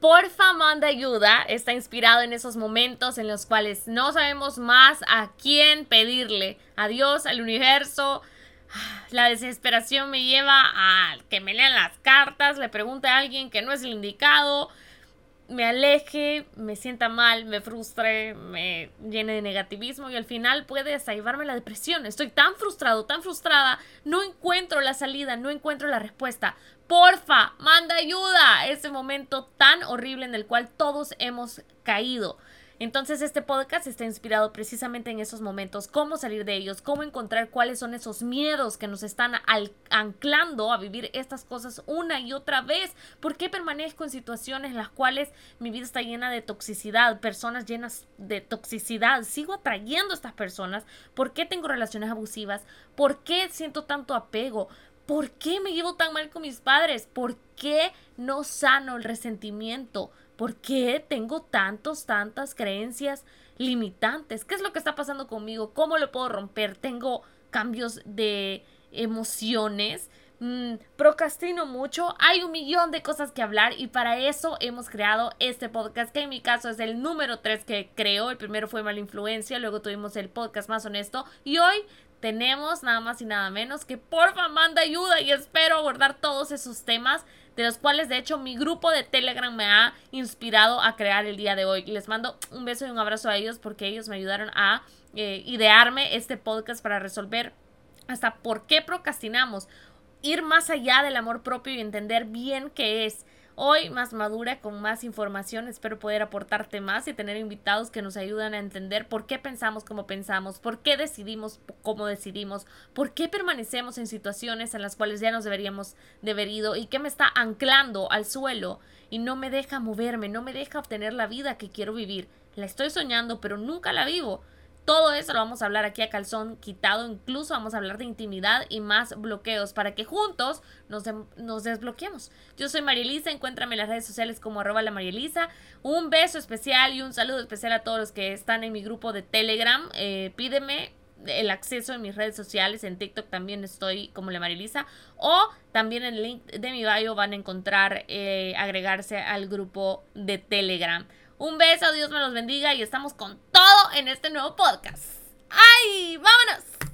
Porfa, manda ayuda. Está inspirado en esos momentos en los cuales no sabemos más a quién pedirle. A Dios, al universo. La desesperación me lleva a que me lean las cartas, le pregunte a alguien que no es el indicado, me aleje, me sienta mal, me frustre, me llene de negativismo y al final puede hasta la depresión. Estoy tan frustrado, tan frustrada, no encuentro la salida, no encuentro la respuesta. Porfa, manda ayuda. Ese momento tan horrible en el cual todos hemos caído. Entonces este podcast está inspirado precisamente en esos momentos, cómo salir de ellos, cómo encontrar cuáles son esos miedos que nos están anclando a vivir estas cosas una y otra vez. ¿Por qué permanezco en situaciones en las cuales mi vida está llena de toxicidad, personas llenas de toxicidad? ¿Sigo atrayendo a estas personas? ¿Por qué tengo relaciones abusivas? ¿Por qué siento tanto apego? ¿Por qué me llevo tan mal con mis padres? ¿Por qué no sano el resentimiento? ¿Por qué tengo tantos, tantas creencias limitantes? ¿Qué es lo que está pasando conmigo? ¿Cómo lo puedo romper? Tengo cambios de emociones. Mm, procrastino mucho, hay un millón de cosas que hablar y para eso hemos creado este podcast que en mi caso es el número 3 que creo, el primero fue Mala Influencia, luego tuvimos el podcast más honesto y hoy tenemos nada más y nada menos que porfa manda ayuda y espero abordar todos esos temas de los cuales de hecho mi grupo de Telegram me ha inspirado a crear el día de hoy. Les mando un beso y un abrazo a ellos porque ellos me ayudaron a eh, idearme este podcast para resolver hasta por qué procrastinamos, ir más allá del amor propio y entender bien qué es. Hoy más madura, con más información, espero poder aportarte más y tener invitados que nos ayuden a entender por qué pensamos como pensamos, por qué decidimos como decidimos, por qué permanecemos en situaciones en las cuales ya nos deberíamos de haber ido y qué me está anclando al suelo y no me deja moverme, no me deja obtener la vida que quiero vivir. La estoy soñando, pero nunca la vivo. Todo eso lo vamos a hablar aquí a calzón quitado, incluso vamos a hablar de intimidad y más bloqueos para que juntos nos, nos desbloqueemos. Yo soy Marielisa, encuéntrame en las redes sociales como arroba la Marielisa. Un beso especial y un saludo especial a todos los que están en mi grupo de Telegram. Eh, pídeme el acceso en mis redes sociales, en TikTok también estoy como la Marielisa, o también en el link de mi bio van a encontrar eh, agregarse al grupo de Telegram. Un beso, Dios me los bendiga y estamos con todo en este nuevo podcast. ¡Ay! ¡Vámonos!